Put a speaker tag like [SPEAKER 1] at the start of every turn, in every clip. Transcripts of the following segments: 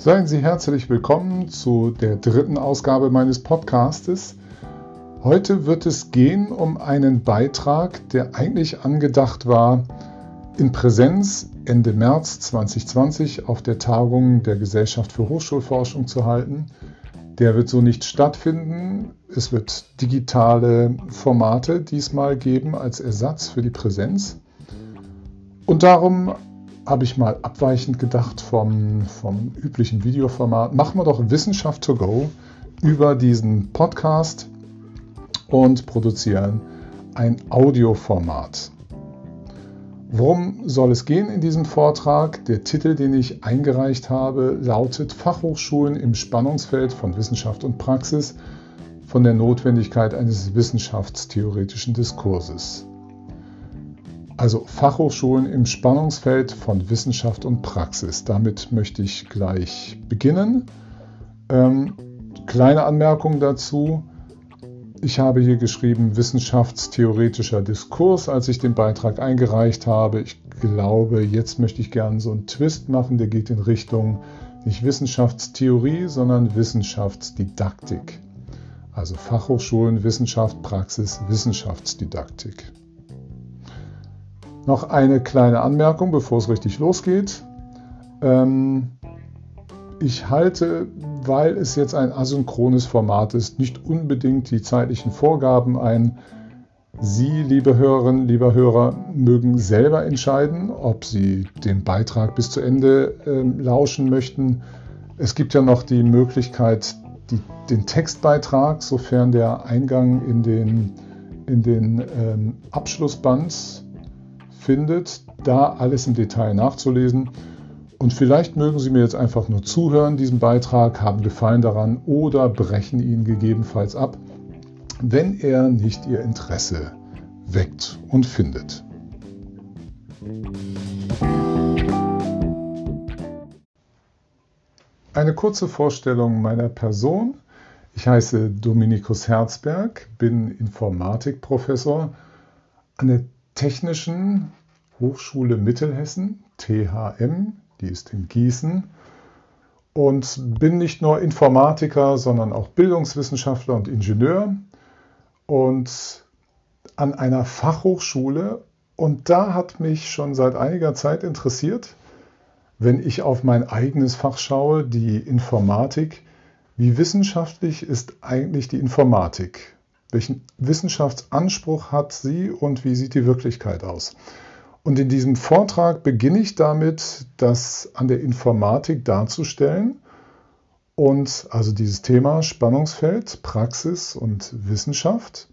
[SPEAKER 1] Seien Sie herzlich willkommen zu der dritten Ausgabe meines Podcastes. Heute wird es gehen um einen Beitrag, der eigentlich angedacht war, in Präsenz Ende März 2020 auf der Tagung der Gesellschaft für Hochschulforschung zu halten. Der wird so nicht stattfinden. Es wird digitale Formate diesmal geben als Ersatz für die Präsenz. Und darum habe ich mal abweichend gedacht vom, vom üblichen Videoformat. Machen wir doch Wissenschaft to go über diesen Podcast und produzieren ein Audioformat. Worum soll es gehen in diesem Vortrag? Der Titel, den ich eingereicht habe, lautet Fachhochschulen im Spannungsfeld von Wissenschaft und Praxis von der Notwendigkeit eines wissenschaftstheoretischen Diskurses. Also Fachhochschulen im Spannungsfeld von Wissenschaft und Praxis. Damit möchte ich gleich beginnen. Ähm, kleine Anmerkung dazu. Ich habe hier geschrieben wissenschaftstheoretischer Diskurs, als ich den Beitrag eingereicht habe. Ich glaube, jetzt möchte ich gerne so einen Twist machen, der geht in Richtung nicht Wissenschaftstheorie, sondern Wissenschaftsdidaktik. Also Fachhochschulen, Wissenschaft, Praxis, Wissenschaftsdidaktik. Noch eine kleine Anmerkung, bevor es richtig losgeht. Ähm, ich halte, weil es jetzt ein asynchrones Format ist, nicht unbedingt die zeitlichen Vorgaben ein. Sie, liebe Hörerinnen, lieber Hörer, mögen selber entscheiden, ob Sie den Beitrag bis zu Ende äh, lauschen möchten. Es gibt ja noch die Möglichkeit, die, den Textbeitrag, sofern der Eingang in den, in den ähm, Abschlussband findet, da alles im Detail nachzulesen. Und vielleicht mögen Sie mir jetzt einfach nur zuhören, diesem Beitrag, haben Gefallen daran oder brechen ihn gegebenenfalls ab, wenn er nicht Ihr Interesse weckt und findet. Eine kurze Vorstellung meiner Person. Ich heiße Dominikus Herzberg, bin Informatikprofessor an der Technischen Hochschule Mittelhessen, THM, die ist in Gießen. Und bin nicht nur Informatiker, sondern auch Bildungswissenschaftler und Ingenieur. Und an einer Fachhochschule. Und da hat mich schon seit einiger Zeit interessiert, wenn ich auf mein eigenes Fach schaue, die Informatik, wie wissenschaftlich ist eigentlich die Informatik? Welchen Wissenschaftsanspruch hat sie und wie sieht die Wirklichkeit aus? Und in diesem Vortrag beginne ich damit, das an der Informatik darzustellen und also dieses Thema Spannungsfeld, Praxis und Wissenschaft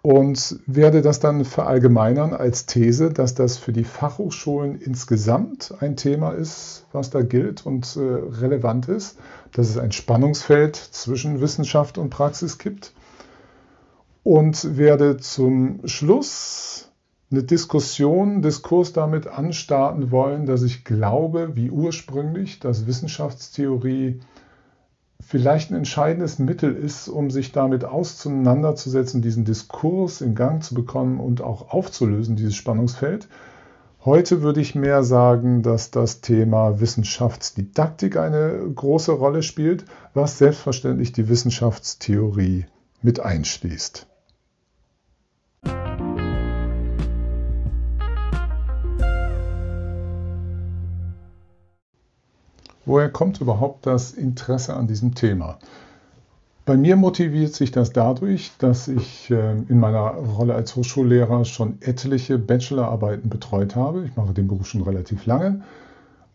[SPEAKER 1] und werde das dann verallgemeinern als These, dass das für die Fachhochschulen insgesamt ein Thema ist, was da gilt und äh, relevant ist, dass es ein Spannungsfeld zwischen Wissenschaft und Praxis gibt und werde zum Schluss eine Diskussion, Diskurs damit anstarten wollen, dass ich glaube, wie ursprünglich, dass Wissenschaftstheorie vielleicht ein entscheidendes Mittel ist, um sich damit auseinanderzusetzen, diesen Diskurs in Gang zu bekommen und auch aufzulösen, dieses Spannungsfeld. Heute würde ich mehr sagen, dass das Thema Wissenschaftsdidaktik eine große Rolle spielt, was selbstverständlich die Wissenschaftstheorie mit einschließt. Woher kommt überhaupt das Interesse an diesem Thema? Bei mir motiviert sich das dadurch, dass ich äh, in meiner Rolle als Hochschullehrer schon etliche Bachelorarbeiten betreut habe. Ich mache den Beruf schon relativ lange.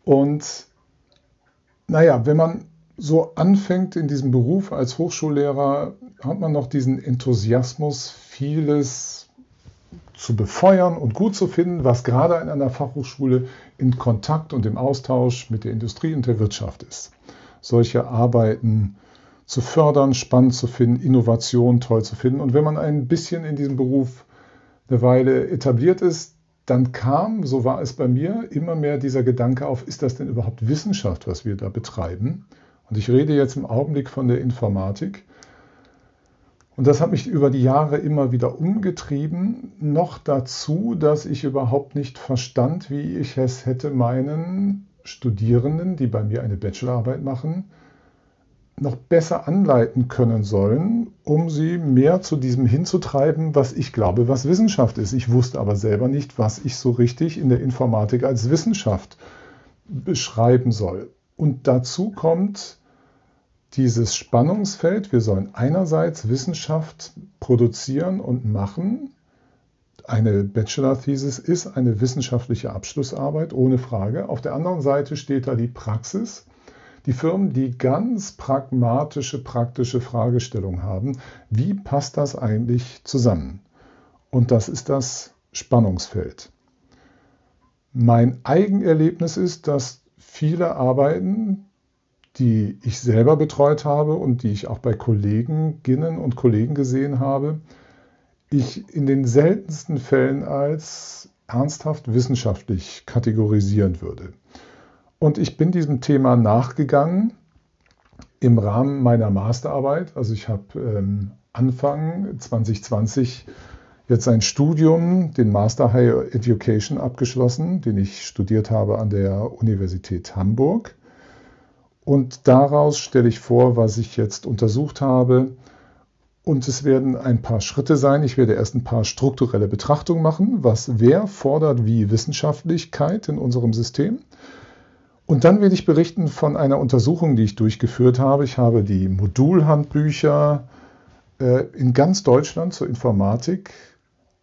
[SPEAKER 1] Und naja, wenn man so anfängt in diesem Beruf als Hochschullehrer, hat man noch diesen Enthusiasmus, vieles zu befeuern und gut zu finden, was gerade in einer Fachhochschule in Kontakt und im Austausch mit der Industrie und der Wirtschaft ist. Solche Arbeiten zu fördern, spannend zu finden, Innovation toll zu finden. Und wenn man ein bisschen in diesem Beruf eine Weile etabliert ist, dann kam, so war es bei mir, immer mehr dieser Gedanke auf, ist das denn überhaupt Wissenschaft, was wir da betreiben? Und ich rede jetzt im Augenblick von der Informatik. Und das hat mich über die Jahre immer wieder umgetrieben. Noch dazu, dass ich überhaupt nicht verstand, wie ich es hätte meinen Studierenden, die bei mir eine Bachelorarbeit machen, noch besser anleiten können sollen, um sie mehr zu diesem hinzutreiben, was ich glaube, was Wissenschaft ist. Ich wusste aber selber nicht, was ich so richtig in der Informatik als Wissenschaft beschreiben soll. Und dazu kommt dieses Spannungsfeld. Wir sollen einerseits Wissenschaft produzieren und machen. Eine Bachelor-Thesis ist eine wissenschaftliche Abschlussarbeit, ohne Frage. Auf der anderen Seite steht da die Praxis. Die Firmen, die ganz pragmatische, praktische Fragestellungen haben, wie passt das eigentlich zusammen? Und das ist das Spannungsfeld. Mein Eigenerlebnis ist, dass viele Arbeiten, die ich selber betreut habe und die ich auch bei Kolleginnen und Kollegen gesehen habe, ich in den seltensten Fällen als ernsthaft wissenschaftlich kategorisieren würde. Und ich bin diesem Thema nachgegangen im Rahmen meiner Masterarbeit. Also ich habe ähm, Anfang 2020 jetzt ein Studium, den Master Higher Education abgeschlossen, den ich studiert habe an der Universität Hamburg. Und daraus stelle ich vor, was ich jetzt untersucht habe. Und es werden ein paar Schritte sein. Ich werde erst ein paar strukturelle Betrachtungen machen. Was wer fordert wie Wissenschaftlichkeit in unserem System? Und dann werde ich berichten von einer Untersuchung, die ich durchgeführt habe. Ich habe die Modulhandbücher äh, in ganz Deutschland zur Informatik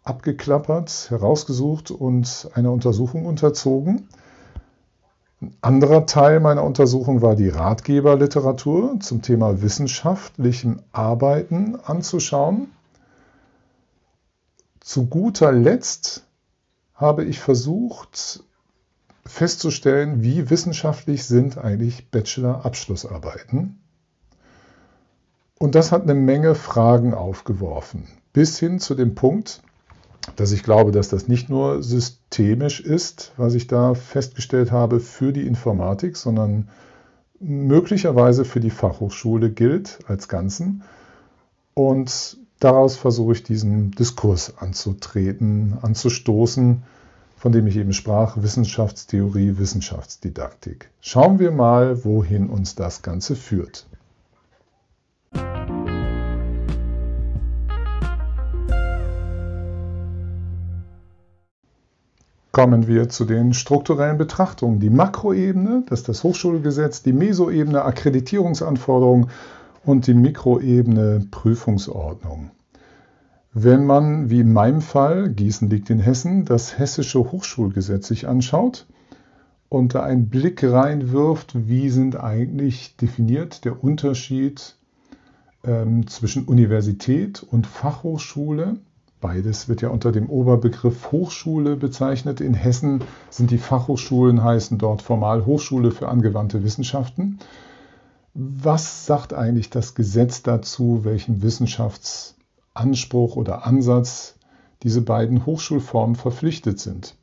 [SPEAKER 1] abgeklappert, herausgesucht und einer Untersuchung unterzogen. Ein anderer Teil meiner Untersuchung war die Ratgeberliteratur zum Thema wissenschaftlichem Arbeiten anzuschauen. Zu guter Letzt habe ich versucht festzustellen, wie wissenschaftlich sind eigentlich Bachelor-Abschlussarbeiten. Und das hat eine Menge Fragen aufgeworfen, bis hin zu dem Punkt, dass ich glaube, dass das nicht nur systemisch ist, was ich da festgestellt habe für die Informatik, sondern möglicherweise für die Fachhochschule gilt als Ganzen. Und daraus versuche ich diesen Diskurs anzutreten, anzustoßen, von dem ich eben sprach, Wissenschaftstheorie, Wissenschaftsdidaktik. Schauen wir mal, wohin uns das Ganze führt. Kommen wir zu den strukturellen Betrachtungen. Die Makroebene, das ist das Hochschulgesetz, die Mesoebene, Akkreditierungsanforderungen und die Mikroebene, Prüfungsordnung. Wenn man, wie in meinem Fall, Gießen liegt in Hessen, das hessische Hochschulgesetz sich anschaut und da einen Blick reinwirft, wie sind eigentlich definiert der Unterschied ähm, zwischen Universität und Fachhochschule, Beides wird ja unter dem Oberbegriff Hochschule bezeichnet. In Hessen sind die Fachhochschulen, heißen dort formal Hochschule für angewandte Wissenschaften. Was sagt eigentlich das Gesetz dazu, welchen Wissenschaftsanspruch oder Ansatz diese beiden Hochschulformen verpflichtet sind?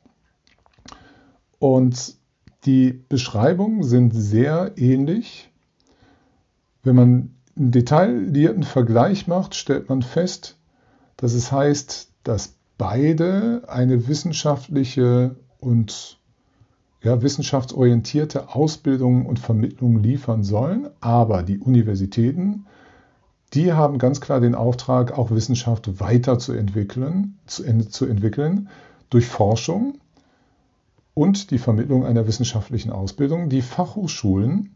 [SPEAKER 1] Und die Beschreibungen sind sehr ähnlich. Wenn man einen detaillierten Vergleich macht, stellt man fest, dass es heißt, dass beide eine wissenschaftliche und ja, wissenschaftsorientierte Ausbildung und Vermittlung liefern sollen, aber die Universitäten, die haben ganz klar den Auftrag, auch Wissenschaft weiterzuentwickeln, zu, zu entwickeln durch Forschung und die Vermittlung einer wissenschaftlichen Ausbildung. Die Fachhochschulen,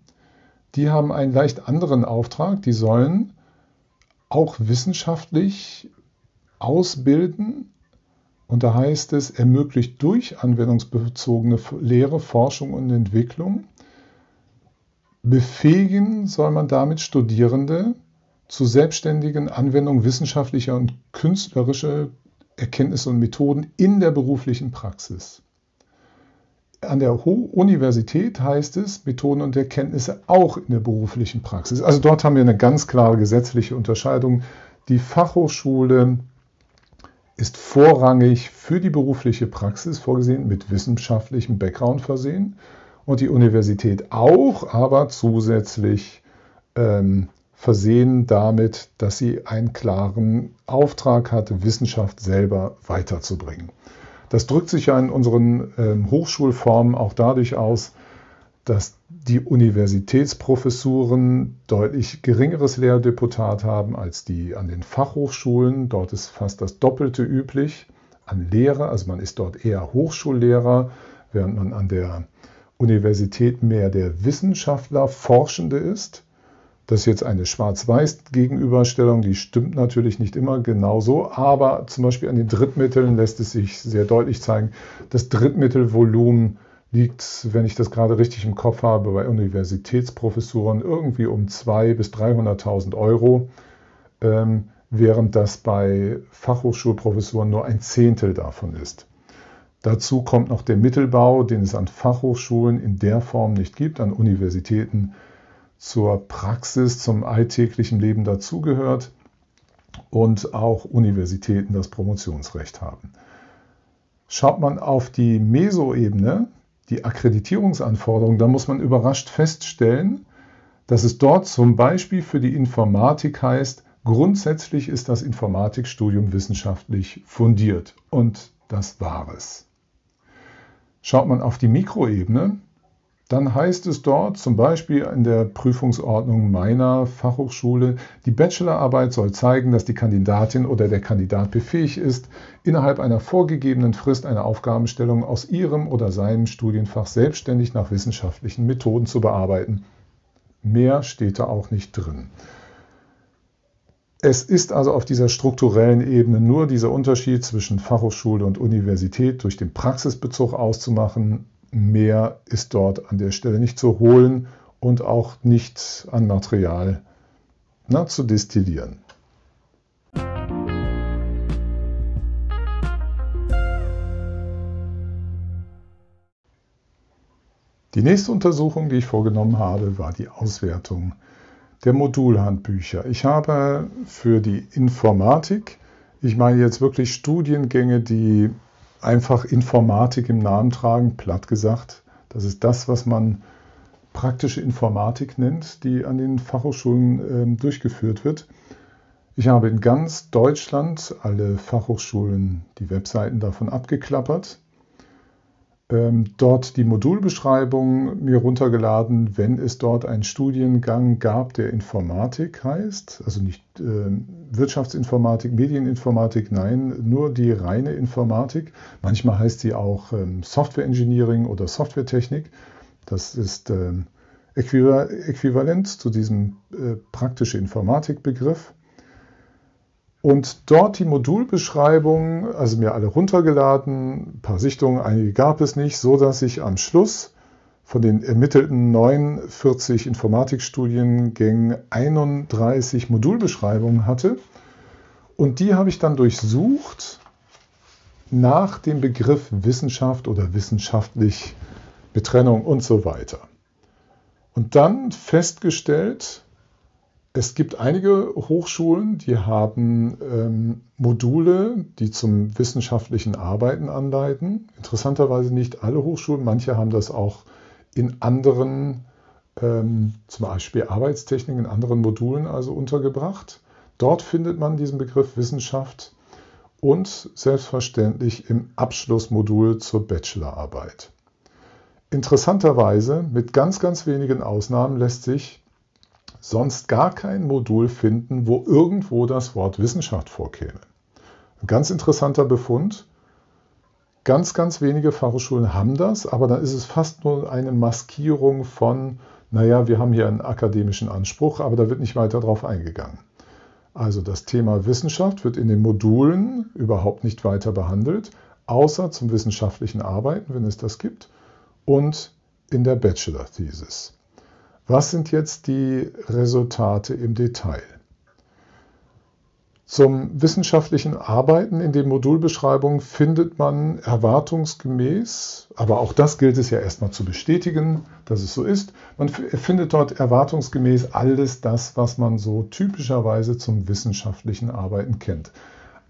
[SPEAKER 1] die haben einen leicht anderen Auftrag, die sollen auch wissenschaftlich ausbilden. Und da heißt es, ermöglicht durch anwendungsbezogene Lehre, Forschung und Entwicklung. Befähigen soll man damit Studierende zu selbstständigen Anwendungen wissenschaftlicher und künstlerischer Erkenntnisse und Methoden in der beruflichen Praxis. An der Universität heißt es Methoden und Erkenntnisse auch in der beruflichen Praxis. Also dort haben wir eine ganz klare gesetzliche Unterscheidung. Die Fachhochschule ist vorrangig für die berufliche Praxis vorgesehen, mit wissenschaftlichem Background versehen und die Universität auch, aber zusätzlich ähm, versehen damit, dass sie einen klaren Auftrag hat, Wissenschaft selber weiterzubringen. Das drückt sich ja in unseren ähm, Hochschulformen auch dadurch aus, dass die Universitätsprofessuren deutlich geringeres Lehrerdeputat haben als die an den Fachhochschulen. Dort ist fast das Doppelte üblich an Lehrer, also man ist dort eher Hochschullehrer, während man an der Universität mehr der Wissenschaftler, Forschende ist. Das ist jetzt eine Schwarz-Weiß-Gegenüberstellung, die stimmt natürlich nicht immer genauso, aber zum Beispiel an den Drittmitteln lässt es sich sehr deutlich zeigen, das Drittmittelvolumen liegt, wenn ich das gerade richtig im Kopf habe, bei Universitätsprofessuren irgendwie um 200.000 bis 300.000 Euro, ähm, während das bei Fachhochschulprofessuren nur ein Zehntel davon ist. Dazu kommt noch der Mittelbau, den es an Fachhochschulen in der Form nicht gibt, an Universitäten zur Praxis, zum alltäglichen Leben dazugehört und auch Universitäten das Promotionsrecht haben. Schaut man auf die Mesoebene, die Akkreditierungsanforderungen, dann muss man überrascht feststellen, dass es dort zum Beispiel für die Informatik heißt, grundsätzlich ist das Informatikstudium wissenschaftlich fundiert und das war es. Schaut man auf die Mikroebene, dann heißt es dort zum Beispiel in der Prüfungsordnung meiner Fachhochschule, die Bachelorarbeit soll zeigen, dass die Kandidatin oder der Kandidat befähigt ist, innerhalb einer vorgegebenen Frist eine Aufgabenstellung aus ihrem oder seinem Studienfach selbstständig nach wissenschaftlichen Methoden zu bearbeiten. Mehr steht da auch nicht drin. Es ist also auf dieser strukturellen Ebene nur dieser Unterschied zwischen Fachhochschule und Universität durch den Praxisbezug auszumachen mehr ist dort an der Stelle nicht zu holen und auch nicht an Material na, zu destillieren. Die nächste Untersuchung, die ich vorgenommen habe, war die Auswertung der Modulhandbücher. Ich habe für die Informatik, ich meine jetzt wirklich Studiengänge, die einfach Informatik im Namen tragen, platt gesagt. Das ist das, was man praktische Informatik nennt, die an den Fachhochschulen äh, durchgeführt wird. Ich habe in ganz Deutschland alle Fachhochschulen die Webseiten davon abgeklappert dort die Modulbeschreibung mir runtergeladen, wenn es dort einen Studiengang gab, der Informatik heißt, also nicht äh, Wirtschaftsinformatik, Medieninformatik, nein, nur die reine Informatik. Manchmal heißt sie auch ähm, Software Engineering oder Softwaretechnik. Das ist ähm, äquivalent zu diesem äh, praktische Informatikbegriff. Und dort die Modulbeschreibung, also mir alle runtergeladen, ein paar Sichtungen, einige gab es nicht, so dass ich am Schluss von den ermittelten 49 Informatikstudiengängen 31 Modulbeschreibungen hatte. Und die habe ich dann durchsucht nach dem Begriff Wissenschaft oder wissenschaftlich Betrennung und so weiter. Und dann festgestellt, es gibt einige Hochschulen, die haben ähm, Module, die zum wissenschaftlichen Arbeiten anleiten. Interessanterweise nicht alle Hochschulen, manche haben das auch in anderen, ähm, zum Beispiel Arbeitstechnik, in anderen Modulen also untergebracht. Dort findet man diesen Begriff Wissenschaft und selbstverständlich im Abschlussmodul zur Bachelorarbeit. Interessanterweise, mit ganz, ganz wenigen Ausnahmen, lässt sich sonst gar kein Modul finden, wo irgendwo das Wort Wissenschaft vorkäme. Ein ganz interessanter Befund. Ganz, ganz wenige Fachhochschulen haben das, aber dann ist es fast nur eine Maskierung von, naja, wir haben hier einen akademischen Anspruch, aber da wird nicht weiter drauf eingegangen. Also das Thema Wissenschaft wird in den Modulen überhaupt nicht weiter behandelt, außer zum wissenschaftlichen Arbeiten, wenn es das gibt, und in der Bachelor-Thesis. Was sind jetzt die Resultate im Detail? Zum wissenschaftlichen Arbeiten in den Modulbeschreibungen findet man erwartungsgemäß, aber auch das gilt es ja erstmal zu bestätigen, dass es so ist, man findet dort erwartungsgemäß alles das, was man so typischerweise zum wissenschaftlichen Arbeiten kennt.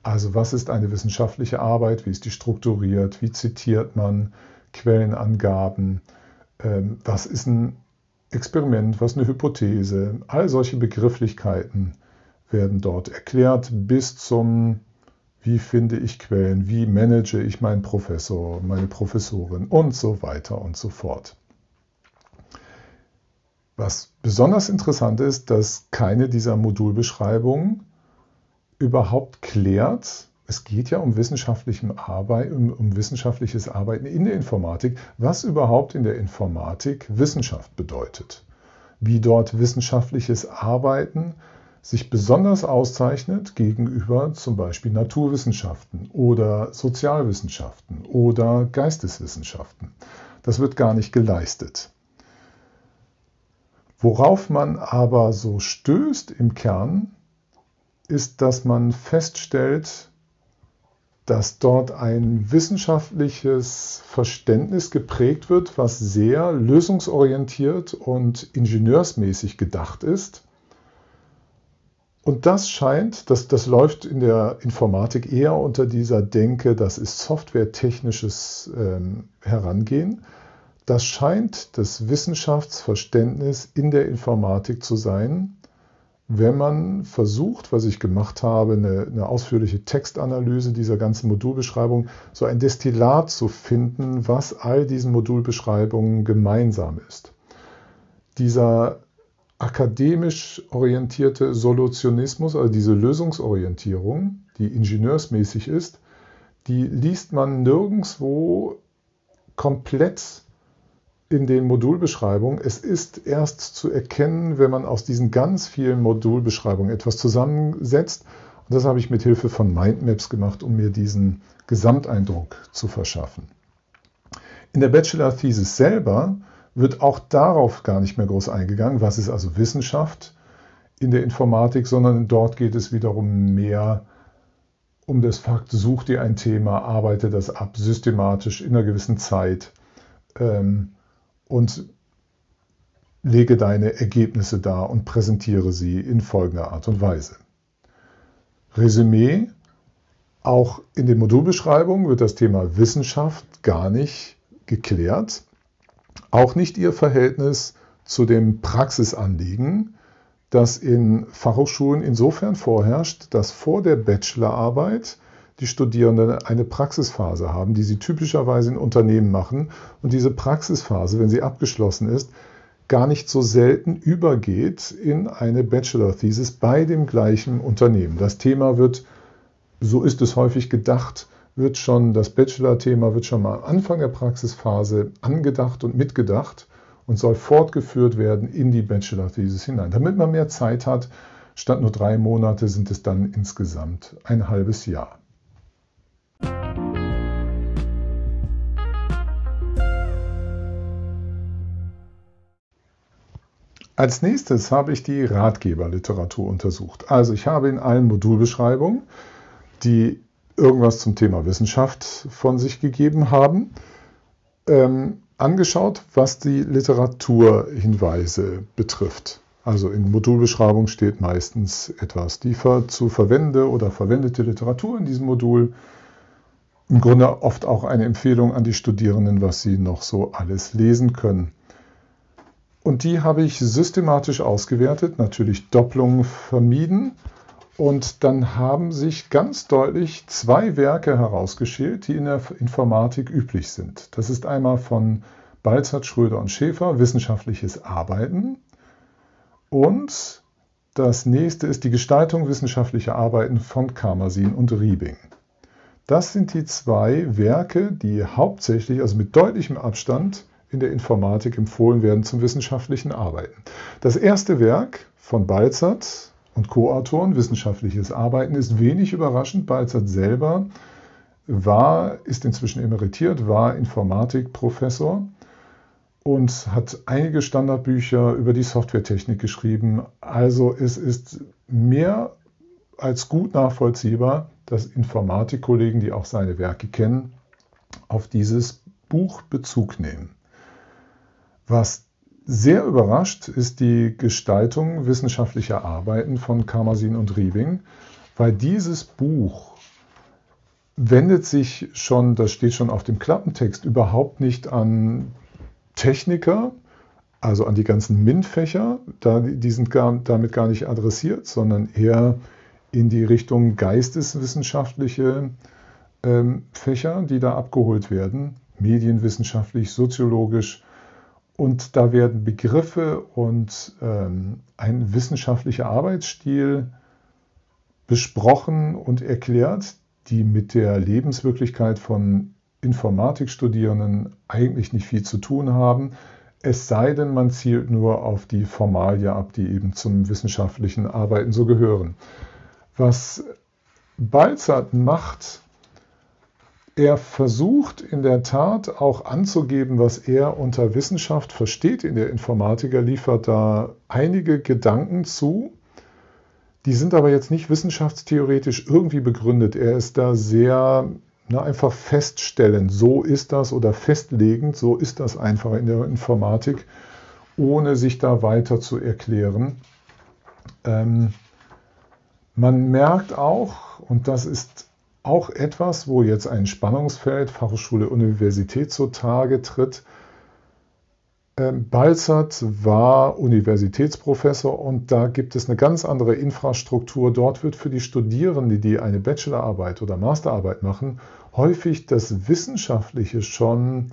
[SPEAKER 1] Also was ist eine wissenschaftliche Arbeit, wie ist die strukturiert, wie zitiert man, Quellenangaben, ähm, was ist ein Experiment, was eine Hypothese, all solche Begrifflichkeiten werden dort erklärt bis zum, wie finde ich Quellen, wie manage ich meinen Professor, meine Professorin und so weiter und so fort. Was besonders interessant ist, dass keine dieser Modulbeschreibungen überhaupt klärt, es geht ja um, Arbeit, um, um, wissenschaftliches Arbeiten in der Informatik, was überhaupt in der Informatik Wissenschaft bedeutet. Wie dort wissenschaftliches Arbeiten sich besonders auszeichnet gegenüber zum Beispiel Naturwissenschaften oder Sozialwissenschaften oder Geisteswissenschaften. Das wird gar nicht geleistet. Worauf man aber so stößt im Kern, ist, dass man feststellt, dass dort ein wissenschaftliches Verständnis geprägt wird, was sehr lösungsorientiert und ingenieursmäßig gedacht ist. Und das scheint, das, das läuft in der Informatik eher unter dieser Denke, das ist softwaretechnisches ähm, Herangehen. Das scheint das Wissenschaftsverständnis in der Informatik zu sein, wenn man versucht, was ich gemacht habe, eine, eine, ausführliche Textanalyse dieser ganzen Modulbeschreibung, so ein Destillat zu finden, was all diesen Modulbeschreibungen gemeinsam ist. Dieser akademisch orientierte Solutionismus, also diese Lösungsorientierung, die ingenieursmäßig ist, die liest man nirgendwo komplett in den Modulbeschreibungen. Es ist erst zu erkennen, wenn man aus diesen ganz vielen Modulbeschreibungen etwas zusammensetzt. Und das habe ich mit Hilfe von Mindmaps gemacht, um mir diesen Gesamteindruck zu verschaffen. In der Bachelor-Thesis selber wird auch darauf gar nicht mehr groß eingegangen, was ist also Wissenschaft in der Informatik, sondern dort geht es wiederum mehr um das Fakt, such dir ein Thema, arbeite das ab, systematisch in einer gewissen Zeit. Ähm, und lege deine Ergebnisse dar und präsentiere sie in folgender Art und Weise. Resümee. Auch in den Modulbeschreibungen wird das Thema Wissenschaft gar nicht geklärt. Auch nicht ihr Verhältnis zu dem Praxisanliegen, das in Fachhochschulen insofern vorherrscht, dass vor der Bachelorarbeit die Studierenden eine Praxisphase haben, die sie typischerweise in Unternehmen machen. Und diese Praxisphase, wenn sie abgeschlossen ist, gar nicht so selten übergeht in eine Bachelor-Thesis bei dem gleichen Unternehmen. Das Thema wird, so ist es häufig gedacht, wird schon, das Bachelor-Thema wird schon mal am Anfang der Praxisphase angedacht und mitgedacht und soll fortgeführt werden in die Bachelor-Thesis hinein. Damit man mehr Zeit hat, statt nur drei Monate sind es dann insgesamt ein halbes Jahr. Als nächstes habe ich die Ratgeberliteratur untersucht. Also ich habe in allen Modulbeschreibungen, die irgendwas zum Thema Wissenschaft von sich gegeben haben, ähm, angeschaut, was die Literaturhinweise betrifft. Also in Modulbeschreibung steht meistens etwas die zu verwende oder verwendete Literatur in diesem Modul. Im Grunde oft auch eine Empfehlung an die Studierenden, was sie noch so alles lesen können. Und die habe ich systematisch ausgewertet, natürlich Doppelungen vermieden. Und dann haben sich ganz deutlich zwei Werke herausgeschält, die in der Informatik üblich sind. Das ist einmal von Balzert, Schröder und Schäfer, Wissenschaftliches Arbeiten. Und das nächste ist die Gestaltung wissenschaftlicher Arbeiten von Karmasin und Riebing. Das sind die zwei Werke, die hauptsächlich, also mit deutlichem Abstand, in der Informatik empfohlen werden zum wissenschaftlichen Arbeiten. Das erste Werk von Balzert und Co-Autoren, Wissenschaftliches Arbeiten, ist wenig überraschend. Balzert selber war, ist inzwischen emeritiert, war Informatikprofessor und hat einige Standardbücher über die Softwaretechnik geschrieben. Also es ist mehr als gut nachvollziehbar, dass Informatikkollegen, die auch seine Werke kennen, auf dieses Buch Bezug nehmen. Was sehr überrascht ist die Gestaltung wissenschaftlicher Arbeiten von Karmasin und Riebing, weil dieses Buch wendet sich schon, das steht schon auf dem Klappentext, überhaupt nicht an Techniker, also an die ganzen MINT-Fächer, die sind gar, damit gar nicht adressiert, sondern eher in die Richtung geisteswissenschaftliche ähm, Fächer, die da abgeholt werden, medienwissenschaftlich, soziologisch, Und da werden Begriffe und ähm, ein wissenschaftlicher Arbeitsstil besprochen und erklärt, die mit der Lebenswirklichkeit von Informatikstudierenden eigentlich nicht viel zu tun haben, es sei denn, man zielt nur auf die Formalie ab, die eben zum wissenschaftlichen Arbeiten so gehören. Was Balzert macht, er versucht in der Tat auch anzugeben, was er unter Wissenschaft versteht in der Informatik. Er liefert da einige Gedanken zu. Die sind aber jetzt nicht wissenschaftstheoretisch irgendwie begründet. Er ist da sehr na, einfach feststellen, so ist das oder festlegend, so ist das einfach in der Informatik, ohne sich da weiter zu erklären. Ähm, man merkt auch, und das ist auch etwas, wo jetzt ein Spannungsfeld Fachhochschule Universität zutage tritt. Ähm, Balzert war Universitätsprofessor und da gibt es eine ganz andere Infrastruktur. Dort wird für die Studierenden, die eine Bachelorarbeit oder Masterarbeit machen, häufig das Wissenschaftliche schon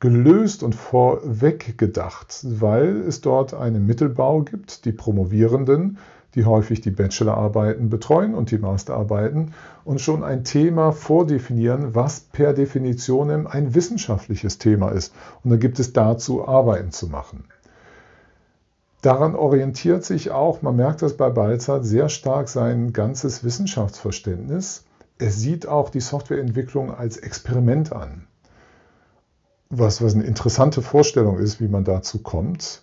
[SPEAKER 1] gelöst und vorweg gedacht, weil es dort einen Mittelbau gibt, die Promovierenden, die häufig die Bachelorarbeiten betreuen und die Masterarbeiten und schon ein Thema vordefinieren, was per Definition ein wissenschaftliches Thema ist. Und dann gibt es dazu Arbeiten zu machen. Daran orientiert sich auch, man merkt das bei Balzert, sehr stark sein ganzes Wissenschaftsverständnis. Er sieht auch die Softwareentwicklung als Experiment an. Was, was eine interessante Vorstellung ist, wie man dazu kommt.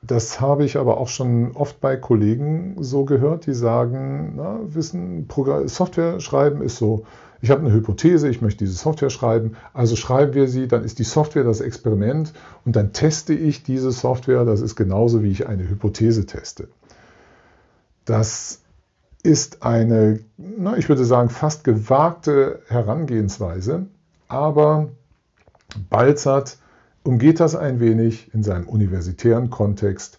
[SPEAKER 1] Das habe ich aber auch schon oft bei Kollegen so gehört, die sagen, na, Wissen, Software schreiben ist so, ich habe eine Hypothese, ich möchte diese Software schreiben, also schreiben wir sie, dann ist die Software das Experiment und dann teste ich diese Software, das ist genauso wie ich eine Hypothese teste. Das ist eine, na, ich würde sagen, fast gewagte Herangehensweise, aber Balzert umgeht das ein wenig in seinem universitären Kontext,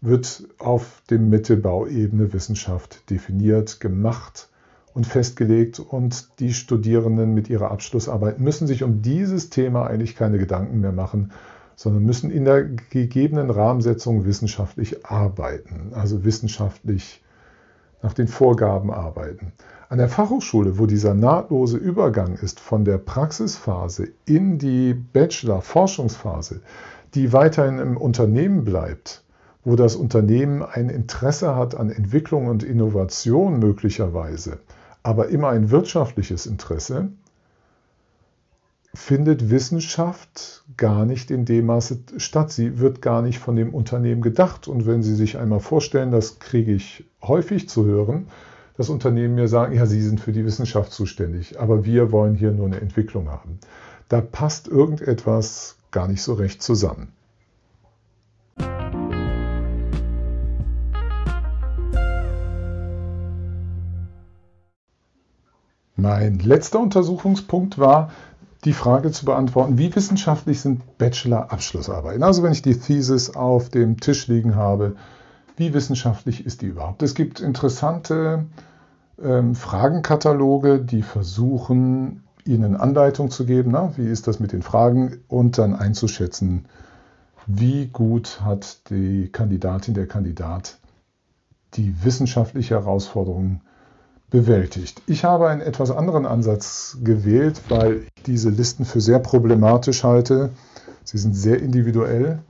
[SPEAKER 1] wird auf dem Mittelbauebene Wissenschaft definiert, gemacht und festgelegt und die Studierenden mit ihrer Abschlussarbeit müssen sich um dieses Thema eigentlich keine Gedanken mehr machen, sondern müssen in der gegebenen Rahmensetzung wissenschaftlich arbeiten, also wissenschaftlich nach den Vorgaben arbeiten. An der Fachhochschule, wo dieser nahtlose Übergang ist von der Praxisphase in die Bachelor-Forschungsphase, die weiterhin im Unternehmen bleibt, wo das Unternehmen ein Interesse hat an Entwicklung und Innovation möglicherweise, aber immer ein wirtschaftliches Interesse, findet Wissenschaft gar nicht in dem Maße statt. Sie wird gar nicht von dem Unternehmen gedacht. Und wenn Sie sich einmal vorstellen, das kriege ich häufig zu hören, das Unternehmen mir sagen, ja, Sie sind für die Wissenschaft zuständig, aber wir wollen hier nur eine Entwicklung haben. Da passt irgendetwas gar nicht so recht zusammen. Mein letzter Untersuchungspunkt war, die Frage zu beantworten, wie wissenschaftlich sind Bachelor-Abschlussarbeiten? Also wenn ich die Thesis auf dem Tisch liegen habe, wie wissenschaftlich ist die überhaupt? Es gibt interessante ähm, Fragenkataloge, die versuchen, Ihnen Anleitung zu geben, na, wie ist das mit den Fragen und dann einzuschätzen, wie gut hat die Kandidatin, der Kandidat die wissenschaftliche Herausforderung bewältigt. Ich habe einen etwas anderen Ansatz gewählt, weil ich diese Listen für sehr problematisch halte. Sie sind sehr individuell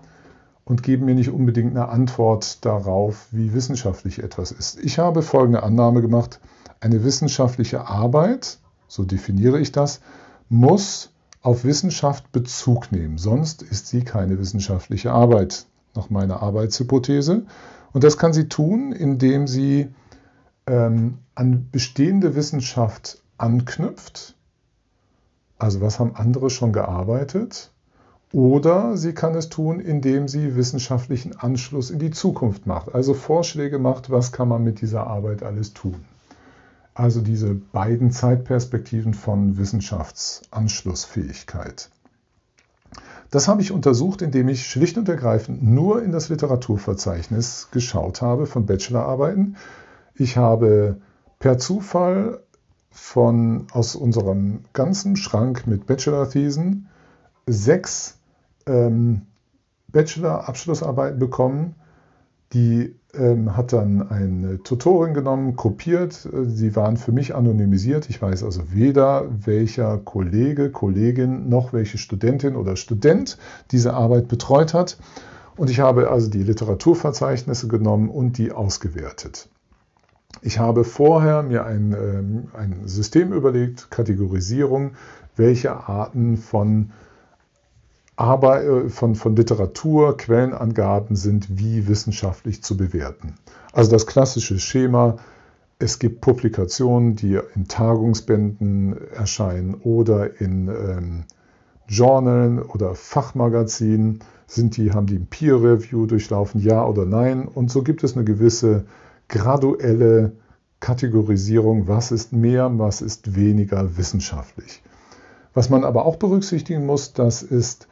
[SPEAKER 1] und geben mir nicht unbedingt eine Antwort darauf, wie wissenschaftlich etwas ist. Ich habe folgende Annahme gemacht. Eine wissenschaftliche Arbeit, so definiere ich das, muss auf Wissenschaft Bezug nehmen. Sonst ist sie keine wissenschaftliche Arbeit, nach meiner Arbeitshypothese. Und das kann sie tun, indem sie ähm, an bestehende Wissenschaft anknüpft. Also was haben andere schon gearbeitet? Oder sie kann es tun, indem sie wissenschaftlichen Anschluss in die Zukunft macht. Also Vorschläge macht, was kann man mit dieser Arbeit alles tun. Also diese beiden Zeitperspektiven von Wissenschaftsanschlussfähigkeit. Das habe ich untersucht, indem ich schlicht und ergreifend nur in das Literaturverzeichnis geschaut habe von Bachelorarbeiten. Ich habe per Zufall von, aus unserem ganzen Schrank mit Bachelor-Thesen sechs ähm, Bachelor-Abschlussarbeiten bekommen. Die ähm, hat dann eine Tutorin genommen, kopiert. Sie waren für mich anonymisiert. Ich weiß also weder, welcher Kollege, Kollegin noch welche Studentin oder Student diese Arbeit betreut hat. Und ich habe also die Literaturverzeichnisse genommen und die ausgewertet. Ich habe vorher mir ein, ähm, ein System überlegt, Kategorisierung, welche Arten von Arbeit, äh, von, von Literatur, Quellenangaben sind wie wissenschaftlich zu bewerten. Also das klassische Schema, es gibt Publikationen, die in Tagungsbänden erscheinen oder in ähm, Journalen oder Fachmagazinen. Sind die, haben die ein Peer Review durchlaufen, ja oder nein? Und so gibt es eine gewisse graduelle Kategorisierung, was ist mehr, was ist weniger wissenschaftlich. Was man aber auch berücksichtigen muss, das ist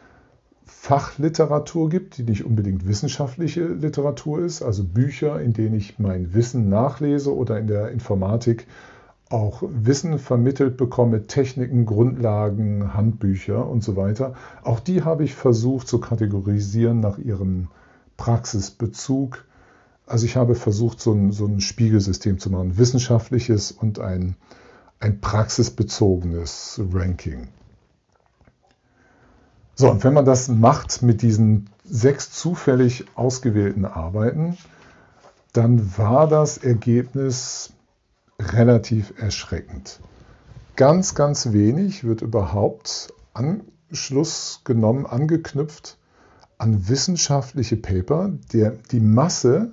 [SPEAKER 1] Fachliteratur gibt, die nicht unbedingt wissenschaftliche Literatur ist, also Bücher, in denen ich mein Wissen nachlese oder in der Informatik auch Wissen vermittelt bekomme, Techniken, Grundlagen, Handbücher und so weiter. Auch die habe ich versucht zu kategorisieren nach ihrem Praxisbezug. Also ich habe versucht, so ein, so ein Spiegelsystem zu machen, wissenschaftliches und ein, ein praxisbezogenes Ranking. So, und wenn man das macht mit diesen sechs zufällig ausgewählten Arbeiten, dann war das Ergebnis relativ erschreckend. Ganz, ganz wenig wird überhaupt Anschluss genommen, angeknüpft an wissenschaftliche Paper. Der, die Masse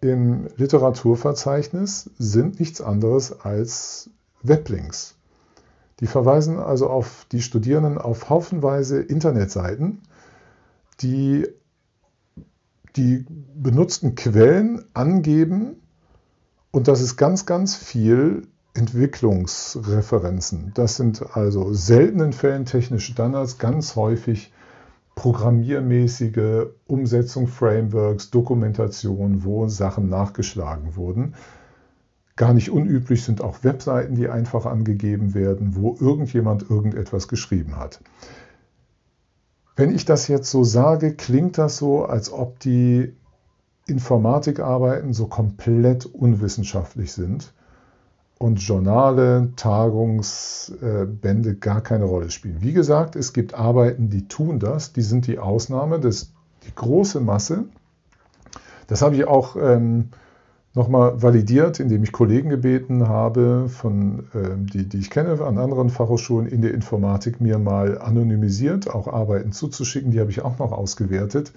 [SPEAKER 1] im Literaturverzeichnis sind nichts anderes als Weblinks. Die verweisen also auf die Studierenden auf haufenweise Internetseiten, die die benutzten Quellen angeben und das ist ganz, ganz viel Entwicklungsreferenzen. Das sind also seltenen Fällen technische Standards, ganz häufig programmiermäßige Umsetzung, Frameworks, Dokumentation, wo Sachen nachgeschlagen wurden. Gar nicht unüblich sind auch Webseiten, die einfach angegeben werden, wo irgendjemand irgendetwas geschrieben hat. Wenn ich das jetzt so sage, klingt das so, als ob die Informatikarbeiten so komplett unwissenschaftlich sind und Journale, Tagungsbände gar keine Rolle spielen. Wie gesagt, es gibt Arbeiten, die tun das, die sind die Ausnahme, das die große Masse. Das habe ich auch ähm, nochmal validiert, indem ich Kollegen gebeten habe, von, äh, die, die ich kenne an anderen Fachhochschulen in der Informatik, mir mal anonymisiert auch Arbeiten zuzuschicken. Die habe ich auch noch ausgewertet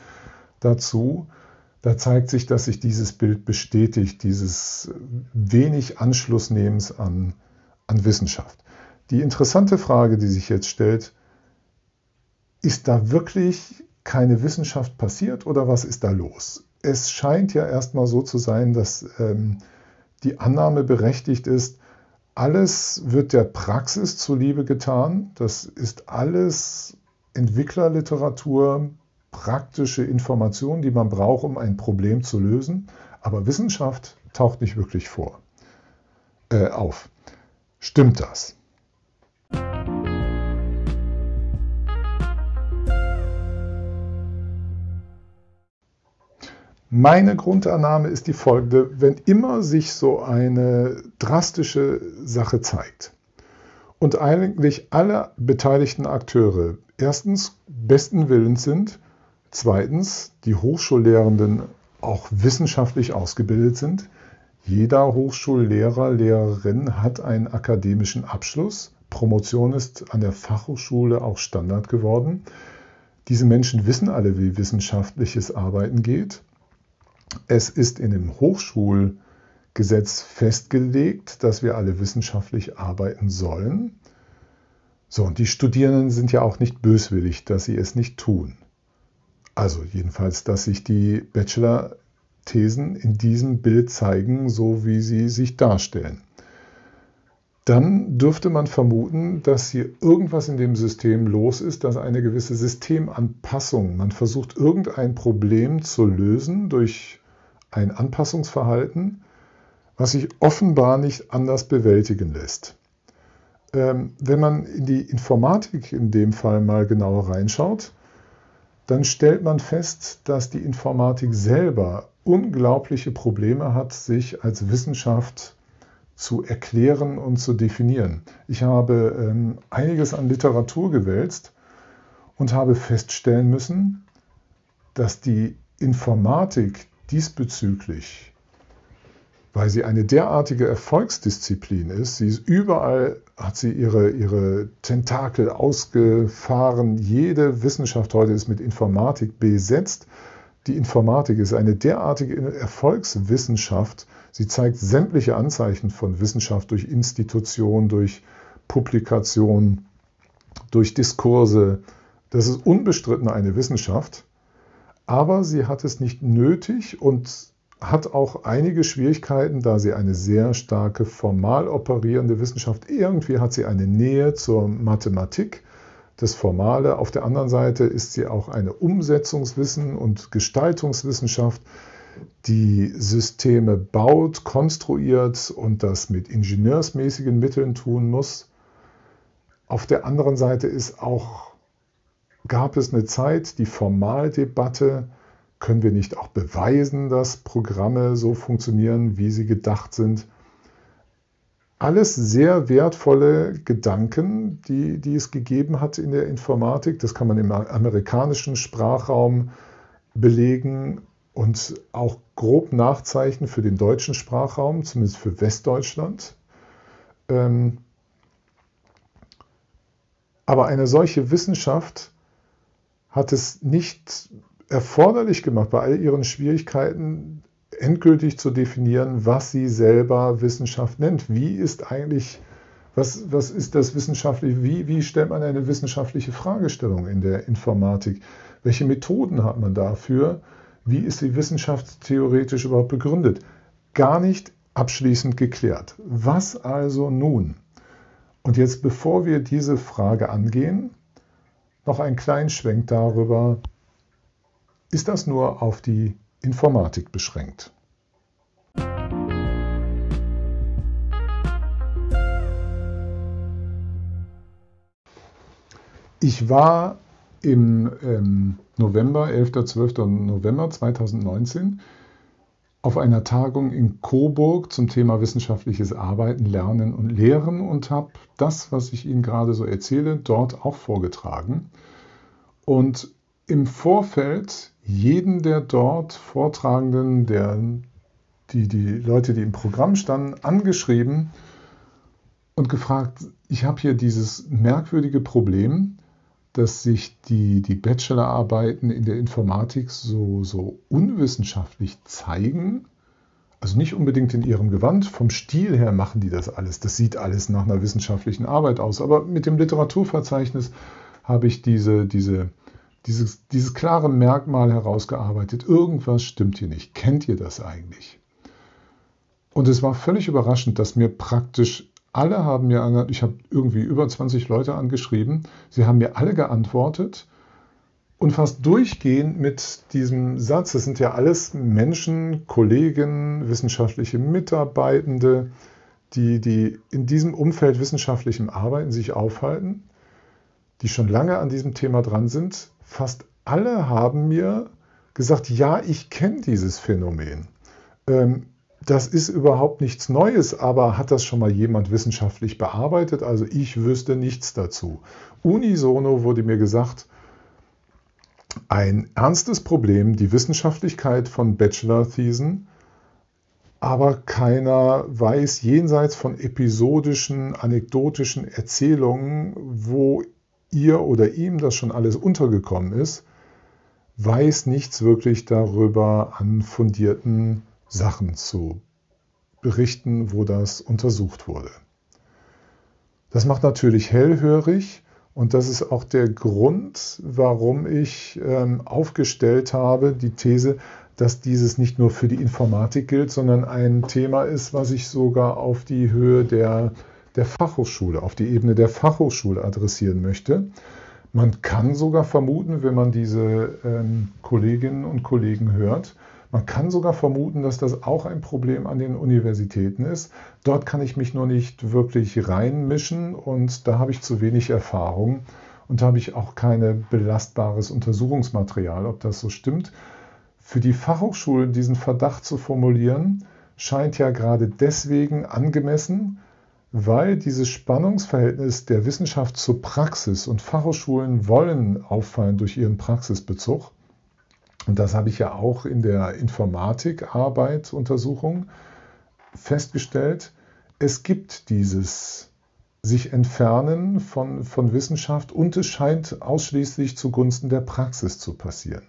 [SPEAKER 1] dazu. Da zeigt sich, dass sich dieses Bild bestätigt, dieses wenig Anschlussnehmens an, an Wissenschaft. Die interessante Frage, die sich jetzt stellt, ist da wirklich keine Wissenschaft passiert oder was ist da los? Es scheint ja erstmal so zu sein, dass ähm, die Annahme berechtigt ist, alles wird der Praxis zuliebe getan. Das ist alles Entwicklerliteratur, praktische Informationen, die man braucht, um ein Problem zu lösen. Aber Wissenschaft taucht nicht wirklich vor, äh, auf. Stimmt das? Meine Grundannahme ist die folgende, wenn immer sich so eine drastische Sache zeigt und eigentlich alle beteiligten Akteure erstens besten Willens sind, zweitens die Hochschullehrenden auch wissenschaftlich ausgebildet sind, jeder Hochschullehrer, Lehrerin hat einen akademischen Abschluss. Promotion ist an der Fachhochschule auch Standard geworden. Diese Menschen wissen alle, wie wissenschaftliches Arbeiten geht. Es ist in dem Hochschulgesetz festgelegt, dass wir alle wissenschaftlich arbeiten sollen. So, und die Studierenden sind ja auch nicht böswillig, dass sie es nicht tun. Also jedenfalls, dass sich die Bachelor-Thesen in diesem Bild zeigen, so wie sie sich darstellen. Dann dürfte man vermuten, dass hier irgendwas in dem System los ist, dass eine gewisse Systemanpassung, man versucht irgendein Problem zu lösen durch ein Anpassungsverhalten, was sich offenbar nicht anders bewältigen lässt. Ähm, wenn man in die Informatik in dem Fall mal genauer reinschaut, dann stellt man fest, dass die Informatik selber unglaubliche Probleme hat, sich als Wissenschaft zu erklären und zu definieren. Ich habe ähm, einiges an Literatur gewälzt und habe feststellen müssen, dass die Informatik diesbezüglich, weil sie eine derartige Erfolgsdisziplin ist, sie ist überall, hat sie ihre, ihre Tentakel ausgefahren. Jede Wissenschaft heute ist mit Informatik besetzt. Die Informatik ist eine derartige Erfolgswissenschaft. Sie zeigt sämtliche Anzeichen von Wissenschaft durch Institutionen, durch Publikationen, durch Diskurse. Das ist unbestritten eine Wissenschaft, aber sie hat es nicht nötig und hat auch einige Schwierigkeiten, da sie eine sehr starke formal operierende Wissenschaft. Irgendwie hat sie eine Nähe zur Mathematik das Formale. Auf der anderen Seite ist sie auch eine Umsetzungswissen und Gestaltungswissenschaft, die Systeme baut, konstruiert und das mit ingenieursmäßigen Mitteln tun muss. Auf der anderen Seite ist auch, gab es eine Zeit, die Formaldebatte, können wir nicht auch beweisen, dass Programme so funktionieren, wie sie gedacht sind? alles sehr wertvolle Gedanken, die, die es gegeben hat in der Informatik. Das kann man im amerikanischen Sprachraum belegen und auch grob nachzeichnen für den deutschen Sprachraum, zumindest für Westdeutschland. Ähm, aber eine solche Wissenschaft hat es nicht erforderlich gemacht, bei all ihren Schwierigkeiten endgültig zu definieren, was sie selber Wissenschaft nennt. Wie ist eigentlich, was, was ist das wissenschaftliche, wie, wie stellt man eine wissenschaftliche Fragestellung in der Informatik? Welche Methoden hat man dafür? Wie ist sie wissenschaftstheoretisch überhaupt begründet? Gar nicht abschließend geklärt. Was also nun? Und jetzt, bevor wir diese Frage angehen, noch ein kleinen Schwenk darüber, ist das nur auf die Informatik beschränkt. Ich war im ähm, November, 11. 12. November 2019 auf einer Tagung in Coburg zum Thema wissenschaftliches Arbeiten, Lernen und Lehren und habe das, was ich Ihnen gerade so erzähle, dort auch vorgetragen. Und im Vorfeld jeden der dort Vortragenden, der, die, die Leute, die im Programm standen, angeschrieben und gefragt, ich habe hier dieses merkwürdige Problem, dass sich die, die Bachelorarbeiten in der Informatik so, so unwissenschaftlich zeigen. Also nicht unbedingt in ihrem Gewand, vom Stil her machen die das alles. Das sieht alles nach einer wissenschaftlichen Arbeit aus. Aber mit dem Literaturverzeichnis habe ich diese, diese dieses, dieses klare Merkmal herausgearbeitet. Irgendwas stimmt hier nicht. Kennt ihr das eigentlich? Und es war völlig überraschend, dass mir praktisch alle haben mir, ich habe irgendwie über 20 Leute angeschrieben, sie haben mir alle geantwortet. Und fast durchgehend mit diesem Satz, das sind ja alles Menschen, Kollegen, wissenschaftliche Mitarbeitende, die, die in diesem Umfeld wissenschaftlichem Arbeiten sich aufhalten, die schon lange an diesem Thema dran sind, fast alle haben mir gesagt, ja, ich kenne dieses Phänomen. Ähm, das ist überhaupt nichts Neues, aber hat das schon mal jemand wissenschaftlich bearbeitet? Also ich wüsste nichts dazu. Unisono wurde mir gesagt, ein ernstes Problem, die Wissenschaftlichkeit von Bachelor-Thesen, aber keiner weiß jenseits von episodischen, anekdotischen Erzählungen, wo ihr oder ihm das schon alles untergekommen ist, weiß nichts wirklich darüber an fundierten Sachen zu berichten, wo das untersucht wurde. Das macht natürlich hellhörig und das ist auch der Grund, warum ich ähm, aufgestellt habe, die These, dass dieses nicht nur für die Informatik gilt, sondern ein Thema ist, was ich sogar auf die Höhe der der Fachhochschule, auf die Ebene der Fachhochschule adressieren möchte. Man kann sogar vermuten, wenn man diese ähm, Kolleginnen und Kollegen hört, man kann sogar vermuten, dass das auch ein Problem an den Universitäten ist. Dort kann ich mich nur nicht wirklich reinmischen und da habe ich zu wenig Erfahrung. und da habe ich auch kein belastbares Untersuchungsmaterial, ob das so stimmt. Für die Fachhochschulen diesen Verdacht zu formulieren, scheint ja gerade deswegen angemessen, weil dieses Spannungsverhältnis der Wissenschaft zur Praxis und Fachhochschulen wollen auffallen durch ihren Praxisbezug. Und das habe ich ja auch in der Informatikarbeit Untersuchung festgestellt. Es gibt dieses sich entfernen von, von Wissenschaft und es scheint ausschließlich zugunsten der Praxis zu passieren.